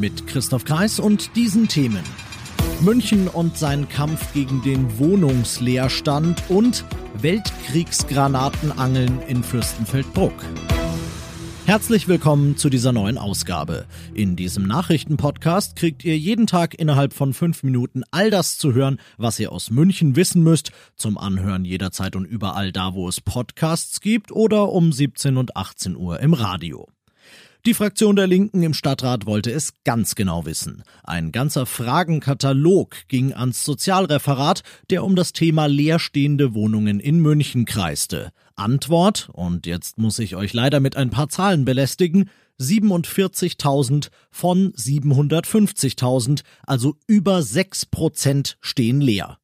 Mit Christoph Kreis und diesen Themen. München und sein Kampf gegen den Wohnungsleerstand und Weltkriegsgranatenangeln in Fürstenfeldbruck. Herzlich willkommen zu dieser neuen Ausgabe. In diesem Nachrichtenpodcast kriegt ihr jeden Tag innerhalb von fünf Minuten all das zu hören, was ihr aus München wissen müsst, zum Anhören jederzeit und überall da, wo es Podcasts gibt oder um 17 und 18 Uhr im Radio. Die Fraktion der Linken im Stadtrat wollte es ganz genau wissen. Ein ganzer Fragenkatalog ging ans Sozialreferat, der um das Thema leerstehende Wohnungen in München kreiste. Antwort, und jetzt muss ich euch leider mit ein paar Zahlen belästigen, 47.000 von 750.000, also über 6 Prozent stehen leer.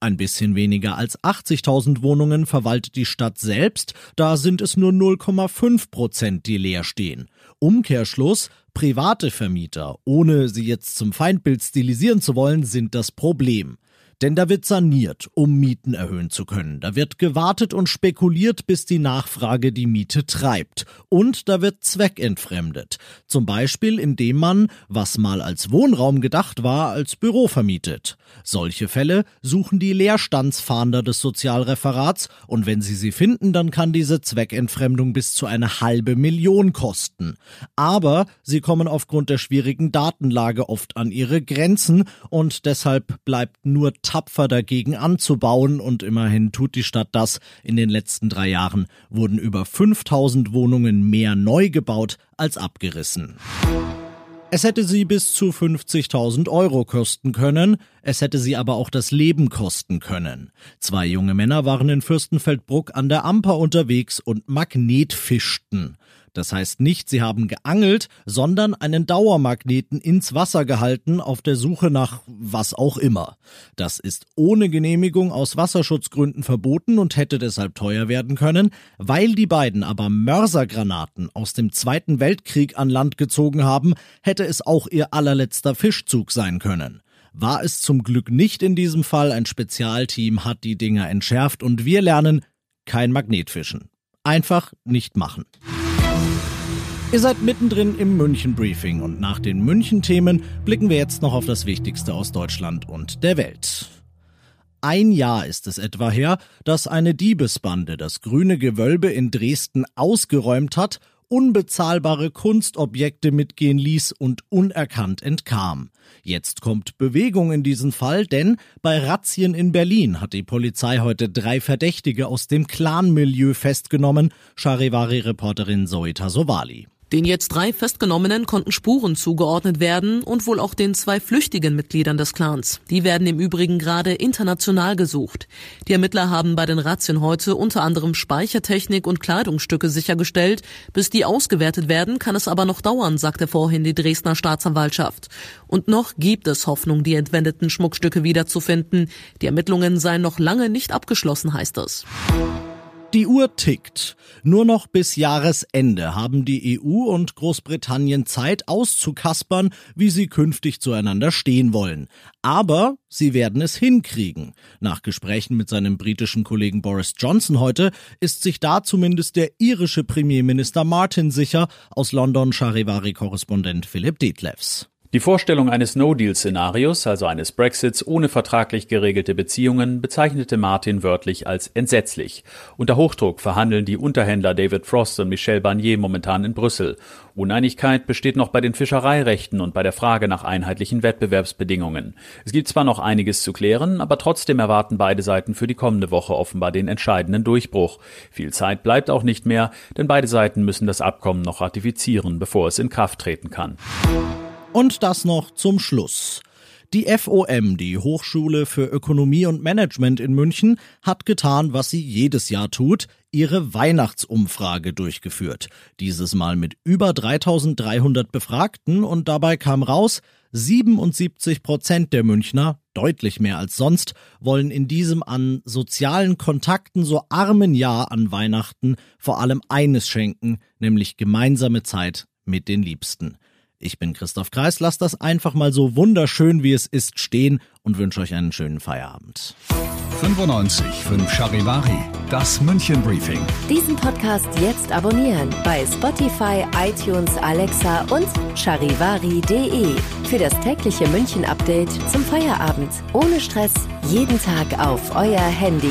Ein bisschen weniger als 80.000 Wohnungen verwaltet die Stadt selbst, da sind es nur 0,5 Prozent, die leer stehen. Umkehrschluss, private Vermieter, ohne sie jetzt zum Feindbild stilisieren zu wollen, sind das Problem. Denn da wird saniert, um Mieten erhöhen zu können. Da wird gewartet und spekuliert, bis die Nachfrage die Miete treibt. Und da wird zweckentfremdet. Zum Beispiel, indem man, was mal als Wohnraum gedacht war, als Büro vermietet. Solche Fälle suchen die Leerstandsfahnder des Sozialreferats und wenn sie sie finden, dann kann diese Zweckentfremdung bis zu eine halbe Million kosten. Aber sie kommen aufgrund der schwierigen Datenlage oft an ihre Grenzen und deshalb bleibt nur tapfer dagegen anzubauen und immerhin tut die Stadt das. In den letzten drei Jahren wurden über 5000 Wohnungen mehr neu gebaut als abgerissen. Es hätte sie bis zu 50.000 Euro kosten können, es hätte sie aber auch das Leben kosten können. Zwei junge Männer waren in Fürstenfeldbruck an der Amper unterwegs und magnetfischten. Das heißt nicht, sie haben geangelt, sondern einen Dauermagneten ins Wasser gehalten auf der Suche nach was auch immer. Das ist ohne Genehmigung aus Wasserschutzgründen verboten und hätte deshalb teuer werden können, weil die beiden aber Mörsergranaten aus dem Zweiten Weltkrieg an Land gezogen haben, hätte es auch ihr allerletzter Fischzug sein können. War es zum Glück nicht in diesem Fall, ein Spezialteam hat die Dinger entschärft und wir lernen kein Magnetfischen. Einfach nicht machen. Ihr seid mittendrin im München-Briefing und nach den München-Themen blicken wir jetzt noch auf das Wichtigste aus Deutschland und der Welt. Ein Jahr ist es etwa her, dass eine Diebesbande das grüne Gewölbe in Dresden ausgeräumt hat, unbezahlbare Kunstobjekte mitgehen ließ und unerkannt entkam. Jetzt kommt Bewegung in diesen Fall, denn bei Razzien in Berlin hat die Polizei heute drei Verdächtige aus dem Clan-Milieu festgenommen, Charivari-Reporterin Zoe Tasovali. Den jetzt drei Festgenommenen konnten Spuren zugeordnet werden und wohl auch den zwei flüchtigen Mitgliedern des Clans. Die werden im Übrigen gerade international gesucht. Die Ermittler haben bei den Razzien heute unter anderem Speichertechnik und Kleidungsstücke sichergestellt. Bis die ausgewertet werden, kann es aber noch dauern, sagte vorhin die Dresdner Staatsanwaltschaft. Und noch gibt es Hoffnung, die entwendeten Schmuckstücke wiederzufinden. Die Ermittlungen seien noch lange nicht abgeschlossen, heißt es. Die Uhr tickt. Nur noch bis Jahresende haben die EU und Großbritannien Zeit auszukaspern, wie sie künftig zueinander stehen wollen. Aber sie werden es hinkriegen. Nach Gesprächen mit seinem britischen Kollegen Boris Johnson heute ist sich da zumindest der irische Premierminister Martin sicher, aus London Charivari-Korrespondent Philipp Detlefs. Die Vorstellung eines No-Deal-Szenarios, also eines Brexits ohne vertraglich geregelte Beziehungen, bezeichnete Martin wörtlich als entsetzlich. Unter Hochdruck verhandeln die Unterhändler David Frost und Michel Barnier momentan in Brüssel. Uneinigkeit besteht noch bei den Fischereirechten und bei der Frage nach einheitlichen Wettbewerbsbedingungen. Es gibt zwar noch einiges zu klären, aber trotzdem erwarten beide Seiten für die kommende Woche offenbar den entscheidenden Durchbruch. Viel Zeit bleibt auch nicht mehr, denn beide Seiten müssen das Abkommen noch ratifizieren, bevor es in Kraft treten kann. Und das noch zum Schluss. Die FOM, die Hochschule für Ökonomie und Management in München, hat getan, was sie jedes Jahr tut, ihre Weihnachtsumfrage durchgeführt. Dieses Mal mit über 3300 Befragten und dabei kam raus, 77 Prozent der Münchner, deutlich mehr als sonst, wollen in diesem an sozialen Kontakten so armen Jahr an Weihnachten vor allem eines schenken, nämlich gemeinsame Zeit mit den Liebsten. Ich bin Christoph Kreis, lasst das einfach mal so wunderschön wie es ist stehen und wünsche euch einen schönen Feierabend. 95 5 Charivari, das München Briefing. Diesen Podcast jetzt abonnieren bei Spotify, iTunes, Alexa und charivari.de für das tägliche München Update zum Feierabend. Ohne Stress, jeden Tag auf euer Handy.